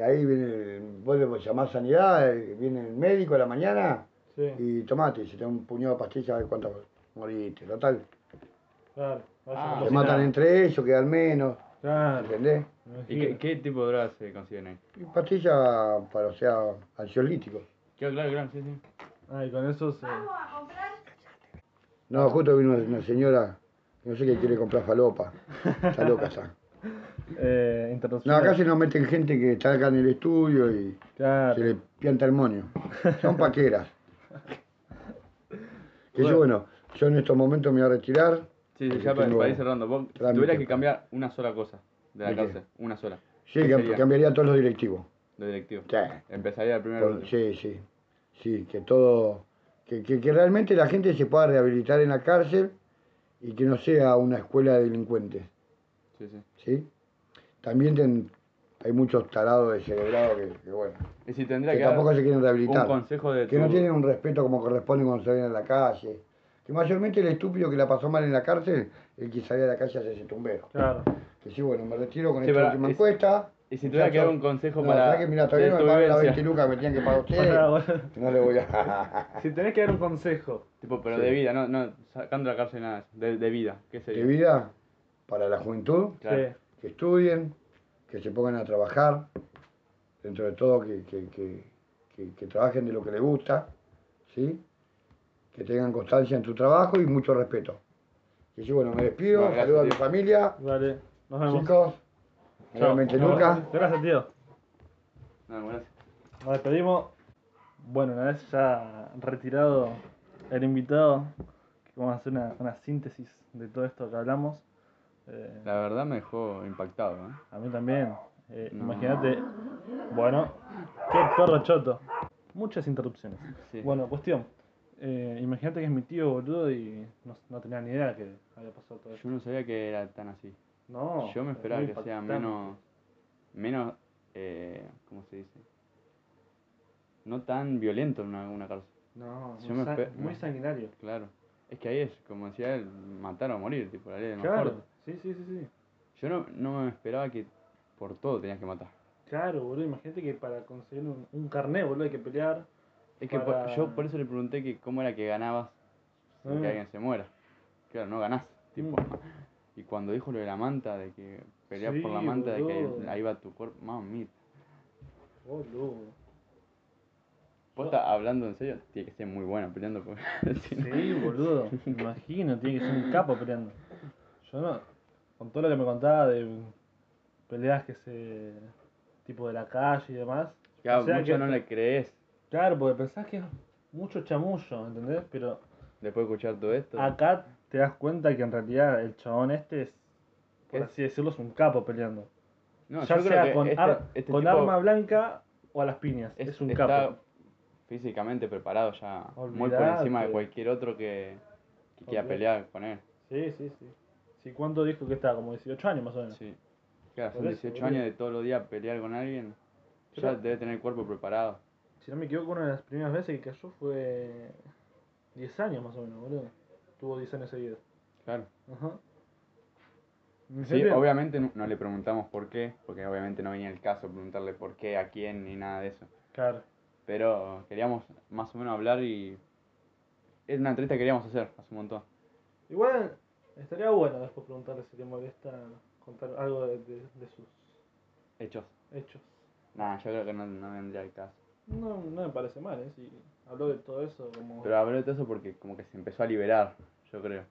ahí viene, el, vos le llamás sanidad, eh, viene el médico a la mañana Sí, y tomate, se te da un puñado de pastillas a ver cuántas moriste, total. claro. Ah, Se si matan nada. entre ellos, quedan menos, Claro. ¿entendés? ¿Y qué, qué tipo de drogas se consiguen ahí? Pastillas para, o sea, ansiolíticos. Claro, claro, claro, sí, sí. Ah, y con eso se. No, justo vino una, señora, no sé qué quiere comprar falopa, está loca está. Eh, No, acá se nos meten gente que está acá en el estudio y Claro. se le pianta el moño. Son paqueras. Que yo, bueno, yo en estos momentos me voy a retirar. Sí, sí, ya para, ir cerrando. Vos tuvieras que cambiar una sola cosa de la ¿De qué? cárcel, una sola, Sí, cambiaría todos los directivos. de directivo. Sí. Empezaría el primer Por- sí, sí. Sí, que todo. Que, que, que realmente la gente se pueda rehabilitar en la cárcel y que no sea una escuela de delincuentes. Sí, sí. ¿Sí? También ten- hay muchos tarados descerebrados que, que bueno. Y si tendría Que que, tampoco se quieren un rehabilitar. consejo de Que no tienen un respeto como corresponde cuando se ven en la calle. Que mayormente el estúpido que la pasó mal en la cárcel, el que salía de la calle hace ese tumbero. Claro. Que sí, bueno, me retiro con Sí, esta última es- encuesta. Y si tuviera que dar un consejo no, para ¿sabes que mira, todavía de no tu me pagan las vivencia? 20 lucas que me tienen que pagar ustedes. No le voy a. Si tenés que dar un consejo. Tipo, pero Sí. de vida, no, no, sacando la cárcel nada, de, de vida, ¿qué sería? de vida para la juventud, Claro. Que estudien, que se pongan a trabajar, dentro de todo que, que, que, que- que trabajen de lo que les gusta, ¿sí? que tengan constancia en su trabajo y mucho respeto. Y sí, bueno, me despido, No, saludo a mi familia, Vale. Nos vemos. chicos. Nuevamente Lucas. Gracias, tío. No, gracias. Nos despedimos. Bueno, una vez ya retirado el invitado, que vamos a hacer una, una síntesis de todo esto que hablamos. Eh, La verdad me dejó impactado, ¿eh? a mí también. Eh, No. Imagínate. Bueno, qué perro choto. Muchas interrupciones. Sí. Bueno, cuestión. Eh, Imagínate que es mi tío, boludo, y no, no tenía ni idea que había pasado todo esto. Yo no sabía que era tan así. No. Yo me es esperaba que sea menos, menos, eh, ¿cómo se dice? No tan violento en una, una cárcel, No, Yo muy, me muy sanguinario. claro. Es que ahí es, como decía él, matar o morir, tipo, la ley de más Claro, sí, sí, sí, sí. Yo no, no me esperaba que por todo tenías que matar. Claro, boludo, imagínate que para conseguir un, un carnet, boludo, hay que pelear. Es que Para- por- yo por eso le pregunté que cómo era que ganabas sin que Ah. alguien se muera. Claro, no ganás, tipo. Mm. Y cuando dijo lo de la manta, de que pelear por la manta, de que ahí va tu cuerpo, mamita. Boludo. Posta, hablando en serio, tiene que ser muy bueno peleando. Porque, no- Sí, boludo. Me imagino, tiene que ser un capo peleando. Yo no. Con todo lo que me contaba de peleas que se. tipo de la calle y demás. Claro, o sea mucho que- no le crees Claro, porque pensás que es mucho chamullo, ¿entendés? Pero después de escuchar todo esto. acá te das cuenta que en realidad el chabón este es. por Es- así decirlo, es un capo peleando. no, ya yo creo sea que con, este, ar- este con tipo arma blanca o a las piñas. Es, es- un está capo. físicamente preparado ya. Muy por encima de cualquier otro que, que quiera pelear con él. Sí, sí, sí. Sí, ¿cuánto dijo que estaba? Como 18 años más o menos. Sí. Claro, son eso, 18 boludo. años de todos los días pelear con alguien. Ya debe tener el cuerpo preparado. Si no me equivoco, una de las primeras veces que cayó fue 10 años más o menos, boludo. Tuvo 10 años seguidos. Claro. Ajá. Sí, obviamente no, no le preguntamos por qué, porque obviamente no venía el caso preguntarle por qué, a quién, ni nada de eso. Claro. Pero queríamos más o menos hablar y... Es una entrevista que queríamos hacer hace un montón. Igual estaría bueno después preguntarle si te molesta contar algo de, de- de sus Hechos. hechos. Nada, yo creo que no, no vendría el caso. No, no me parece mal, ¿eh? Si habló de todo eso como... Pero hablé de todo eso porque como que se empezó a liberar, yo creo.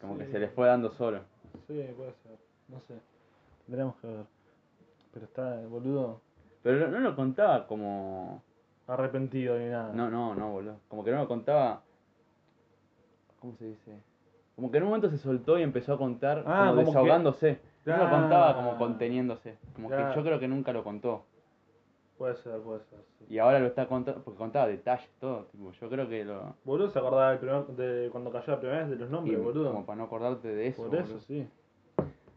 Como que se le fue dando solo. Sí, puede ser. No sé. Tendríamos que ver. Pero está, boludo, Pero no, lo contaba como... arrepentido ni nada. No, no, no, boludo. Como que no lo contaba... ¿Cómo se dice? Como que en un momento se soltó y empezó a contar Ah, como como que- desahogándose. No lo contaba Ah. como conteniéndose. Como que yo creo que nunca lo contó. Puede ser, puede ser, sí. Y ahora lo está contando, porque contaba detalles, todo. Tipo, yo creo que lo... Boludo se acordaba del primer- de cuando cayó la primera vez de los y nombres, boludo. como para no acordarte de eso. Por eso, boludo. sí.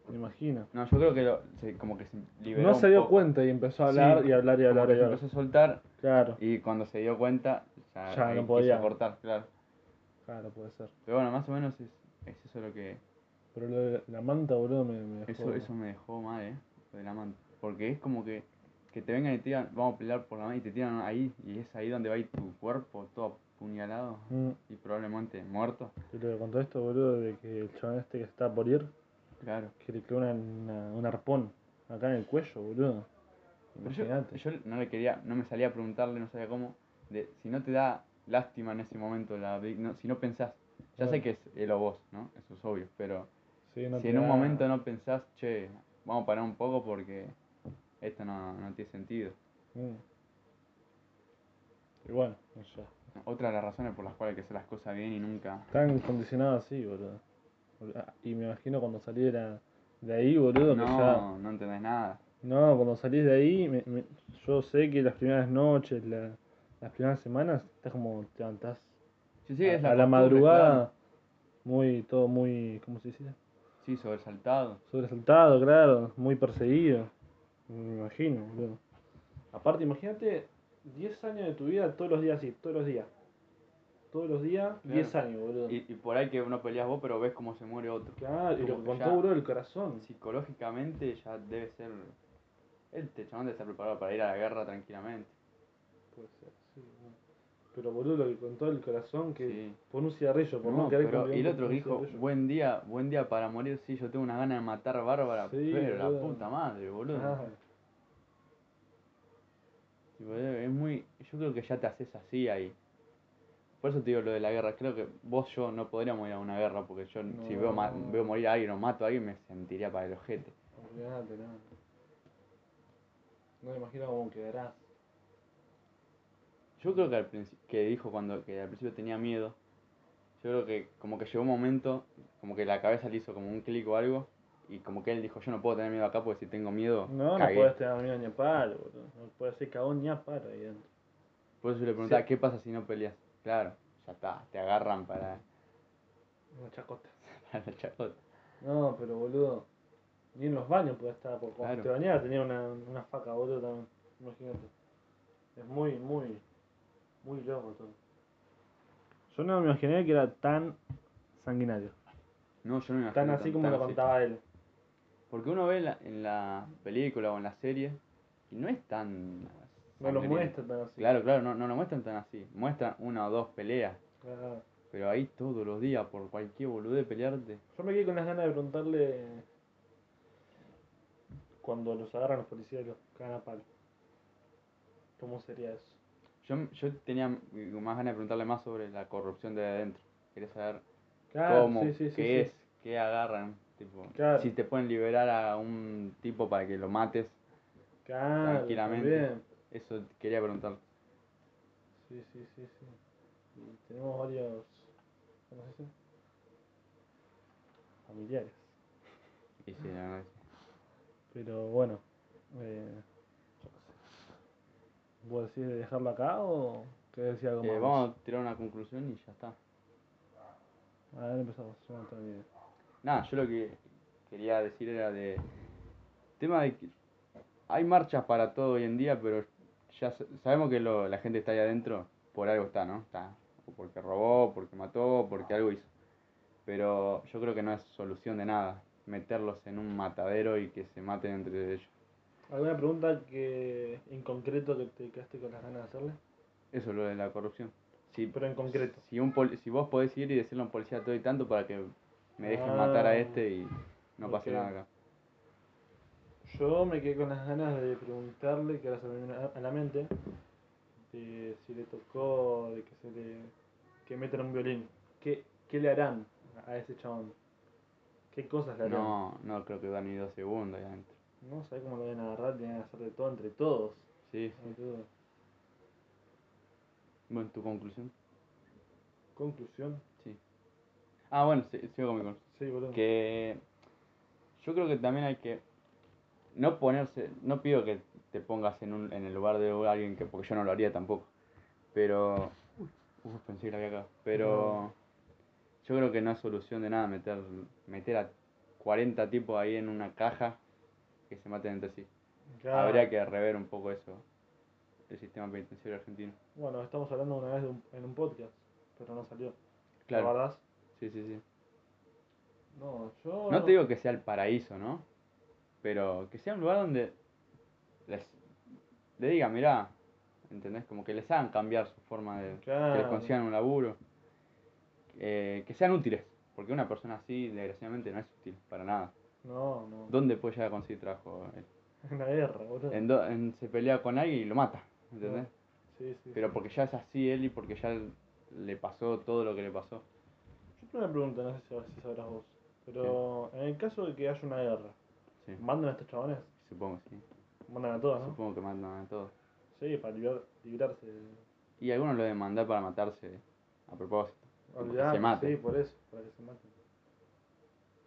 Me imagino. No, yo creo que lo, se- como que se liberó No se dio poco. cuenta y empezó a hablar Sí, y hablar y hablar y hablar. empezó a soltar Claro, y cuando se dio cuenta ya, Ya no podía. cortar, claro. claro, puede ser. Pero bueno, más o menos es, es eso lo que... Pero lo de la manta, boludo, me, me dejó- Eso, eso me dejó mal, eh, lo de la manta. Porque es como que, que te vengan y te digan, vamos a pelear por la manta y te tiran ahí, y es ahí donde va a ir tu cuerpo todo apuñalado Mm, y probablemente muerto. y lo que contó esto, boludo, de que el chabón este que está por ir, Claro. que le quedó una, una- un arpón acá en el cuello, boludo. Pero yo, Imagínate. yo no le quería, no me salía a preguntarle, no sabía cómo, de si no te da lástima en ese momento, la, no, si no pensás, ya sé que es él o vos, ¿no? Eso es obvio, pero Sí, no si en un momento no pensás, che, vamos a parar un poco porque esto no, no tiene sentido. Mm. Y bueno, no sé. Otra de las razones por las cuales hay que hacer las cosas bien y nunca... Tan condicionado así, boludo. Y me imagino cuando salí de, ahí, boludo, que ya... No, no entendés nada. No, cuando salís de ahí, me- me- yo sé que las primeras noches, la- las primeras semanas, estás como, te levantás Sí, sí, a, es la a la madrugada, claro. muy, todo muy, ¿cómo se dice? Sí, sobresaltado. Sobresaltado, claro, muy perseguido. Me imagino, boludo. Aparte, imagínate 10 años de tu vida todos los días así, todos los días. Todos los días, Claro. 10 años, boludo. Y, y por ahí que no peleas vos, pero ves cómo se muere otro. Claro, y lo contó, boludo, el corazón. Psicológicamente ya debe ser... Este chabón debe estar preparado para ir a la guerra tranquilamente. Puede ser. Pero boludo, lo que contó el corazón, que Sí. por un cigarrillo, por no, querer pero el otro dijo, buen día, buen día para morir, sí, yo tengo una gana de matar a Bárbara, Sí, pero la puta madre, boludo. Ah, es muy, yo creo que ya te haces así ahí. Por eso te digo lo de la guerra, creo que vos yo no podríamos ir a una guerra, porque yo si veo, ma- veo morir a alguien o mato a alguien me sentiría para el ojete. no. No me imagino cómo quedarás. Yo creo que al principio, que dijo cuando, que al principio tenía miedo, yo creo que como que llegó un momento, como que la cabeza le hizo como un clic o algo, y como que él dijo, yo no puedo tener miedo acá porque si tengo miedo, No, cagué. no puedes tener miedo ni a palo, boludo. No puedes ser cagón ni a palo ahí dentro. Por eso yo le preguntaba, Sí. ¿qué pasa si no peleas? Claro, ya está, te agarran para, Una chacota. para la chacota. No, pero boludo. Ni en los baños puede estar, porque cuando Claro. te bañabas tenía una, una faca, boludo, también. Imagínate. Es muy, muy, muy loco todo. Yo no me imaginé que era tan sanguinario. No, yo no me Tan imagino así como tan lo contaba él. Porque uno ve en la, en la película o en la serie y no es tan... No lo sangriento. muestra tan así. Claro, claro, no, no lo muestran tan así. Muestran una o dos peleas, Claro. pero ahí todos los días por cualquier boludez pelearte. Yo me quedé con las ganas de preguntarle cuando los agarran los policías y los cagan a palo. ¿Cómo sería eso? Yo, yo tenía más ganas de preguntarle más sobre la corrupción de adentro. Quería saber Claro, cómo, sí, sí, sí, qué sí. es, qué agarran. Tipo, Claro. Si te pueden liberar a un tipo para que lo mates, Claro, tranquilamente. también. eso quería preguntar. Sí, sí, sí, sí. Y tenemos varios, ¿cómo se dice? Familiares. Y sí, la verdad. Pero bueno, eh. ¿Vos decís de dejarlo acá o querés decir algo Eh, más? vamos a tirar una conclusión y ya está. A ver, empezamos. Yo no tengo idea. Nada, yo lo que quería decir era de. Tema de que. Hay marchas para todo hoy en día, pero ya sa- sabemos que lo- la gente está ahí adentro, por algo está, ¿no? Está. O porque robó, porque mató, porque algo hizo. Pero yo creo que no es solución de nada meterlos en un matadero y que se maten entre ellos. ¿Alguna pregunta que en concreto que te quedaste con las ganas de hacerle? Eso es lo de la corrupción. Si, Pero en concreto. si, un poli- si vos podés ir y decirle a un policía todo y tanto para que me dejen Ah, matar a este y no pase nada acá. Yo me quedé con las ganas de preguntarle, que ahora se me viene a- la mente, de si le tocó, de que se le que metan un violín. ¿Qué, qué le harán a ese chabón? ¿Qué cosas le harán? No, no creo que da ni dos segundos ahí adentro. No sé cómo lo van a agarrar, tienen que hacer de todo entre todos. Sí, sí. boludo. Bueno, tu conclusión. Conclusión. Sí. Ah, bueno, sí, sigo con mi conclusión. Sí, boludo. Que yo creo que también hay que no ponerse, no pido que te pongas en, un, en el lugar de alguien que, porque yo no lo haría tampoco, pero, uf, pensé que la había cagado, pero yo creo que no es solución de nada meter, meter a 40 tipos ahí en una caja que se maten entre sí. Claro. Habría que rever un poco eso, el sistema penitenciario argentino. Bueno, estamos hablando una vez de un- en un podcast, pero no salió. Claro. ¿La verdad? Sí, sí, sí. No, yo. No te digo que sea el paraíso, ¿no? Pero que sea un lugar donde les, le digan, mirá, ¿entendés? Como que les hagan cambiar su forma de... Que les Claro. consigan un laburo. eh, que sean útiles. Porque una persona así, desgraciadamente, no es útil para nada. No, no. ¿Dónde puede llegar a conseguir trabajo? él? En la guerra, boludo. En do- en- se pelea con alguien y lo mata, ¿entendés? Sí, sí. Pero porque ya es así él y porque ya le pasó todo lo que le pasó. Yo tengo una pregunta, no sé si, si sabrás vos. Pero en el caso de que haya una guerra, Sí, ¿mandan a estos chabones? supongo que sí. Mandan a todos, ¿no? Supongo que mandan a todos. Sí, para librar- librarse. de- Y algunos lo deben mandar para matarse a propósito. Que olvidar, se mate. Sí, por eso, para que se maten.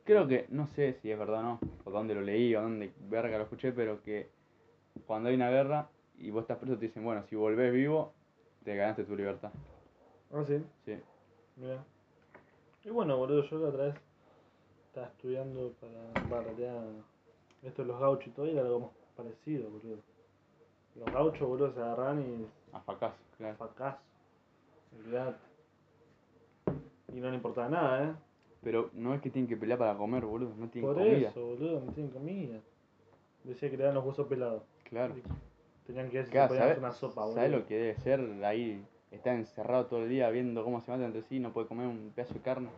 Creo que, no sé si es verdad o no, o dónde lo leí, o dónde verga lo escuché, pero que cuando hay una guerra y vos estás preso te dicen, bueno, si volvés vivo, te ganaste tu libertad. Ah, sí, Sí. mira. Y bueno, boludo, yo la otra vez estaba estudiando para, para esto de los gauchos y todo, y era algo más parecido, boludo. Los gauchos, boludo, se agarran y A fracaso, claro. fracaso. Olvidate. Y no le importaba nada, ¿eh? Pero no es que tienen que pelear para comer, boludo, no tienen Por comida. eso, boludo, no tienen comida. Decía que le dan los huesos pelados. Claro. Tenían que ver si Claro, ¿sabes una sopa, boludo. ¿sabes lo que debe ser ahí? Estar encerrado todo el día viendo cómo se matan entre sí y no puede comer un pedazo de carne.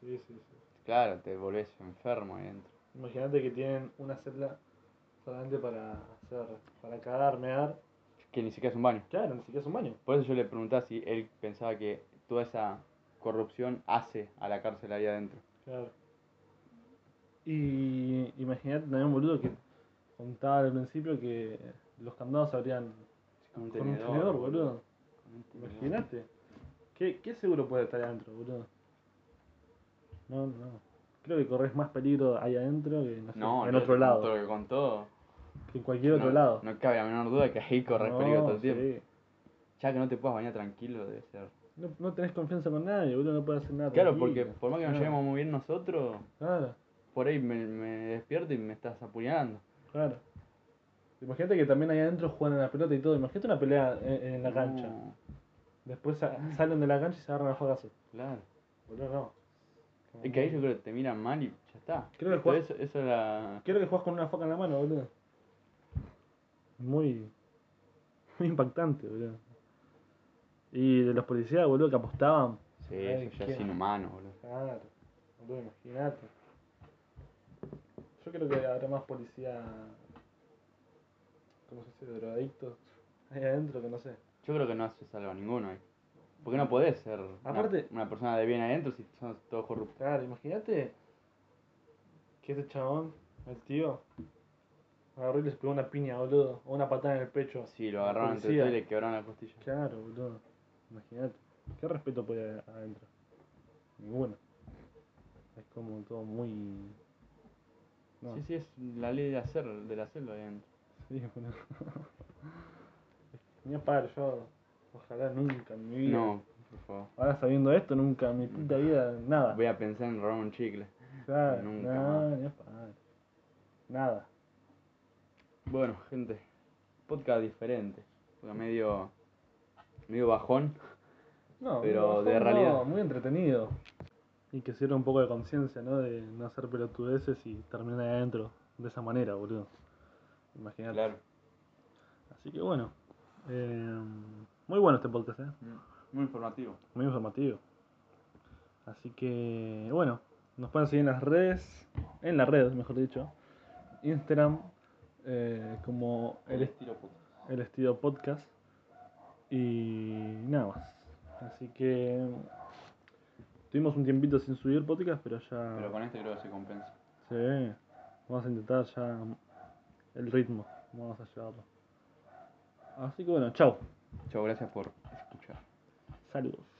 Sí, sí, sí. Claro, te volvés enfermo ahí dentro. Imagínate que tienen una celda solamente para hacer, para cagar, mear. Que ni siquiera es un baño. Claro, ni siquiera es un baño. Por eso yo le preguntaba si él pensaba que toda esa corrupción hace a la cárcel ahí adentro. Claro. Y imagínate también, boludo, que contaba al principio que los candados abrían Con un con tenedor, boludo. Con. Imagínate. ¿Qué, ¿Qué seguro puede estar ahí adentro, boludo? No, no. Creo que corres más peligro ahí adentro que no sé, No, en olvídate, otro con lado. Todo que contó. Que en cualquier otro no, lado. No cabe la menor duda que ahí corres peligro todo el tiempo. sí. Ya que no te puedas bañar tranquilo debe ser. No, no tenés confianza con nadie, boludo, no puedes hacer nada. Claro, porque por más que nos Claro, llevemos muy bien nosotros, Claro, por ahí me, me despierto y me estás apuñalando. claro. Imagínate que también ahí adentro juegan a la pelota y todo. Imagínate una pelea en, en la cancha. Después sa- salen de la cancha y se agarran a juegazos. claro. Boludo, no. Es que ahí yo creo que te miran mal y ya está. Creo que jugás- eso, eso era. Quiero que juegas con una foca en la mano, boludo. Muy. Muy impactante, boludo. Y de los policías, boludo, que apostaban. Sí, Ay, eso ya es inhumano, boludo. Claro, boludo, imagínate. Yo creo que habrá más policía. ¿Cómo se dice? Drogadictos. Ahí adentro que no sé. Yo creo que no se salva ninguno ahí. Porque no podés ser una- Aparte- una, persona de bien adentro si son todos corruptos. Claro, imagínate que ese chabón, el tío, agarró y les pegó una piña, boludo, o una patada en el pecho. Sí, lo agarraron entre y le quebraron la costilla. Claro, boludo. Imagínate. ¿Qué respeto puede haber adentro? Ninguno. Es como todo muy. No, Sí, sí, es la ley de hacer, de la selva adentro. sí, boludo. Ni para yo. Ojalá nunca en mi vida. No, por favor. Ahora sabiendo esto, nunca en mi puta vida, nada. Voy a pensar en robar un chicle. Claro, nunca nada, más. ni a palo. Nada. Bueno, gente, podcast diferente. Porque medio, medio bajón. No, Pero de no, realidad. muy entretenido. Y que sirva un poco de conciencia, ¿no? De no hacer pelotudeces y terminar ahí adentro de esa manera, boludo. Imagínate. Claro. Así que bueno. eh, muy bueno este podcast, ¿eh? Muy informativo. Muy informativo. Así que, bueno, nos pueden seguir en las redes, en las redes, mejor dicho. Instagram, eh, como El el, estilo puto. el estilo podcast. Y nada más. Así que tuvimos un tiempito sin subir podcast, pero ya. Pero con este creo que se compensa. Sí, vamos a intentar ya el ritmo. Vamos a llevarlo. Así que bueno, chao. Chao, gracias por escuchar. Saludos.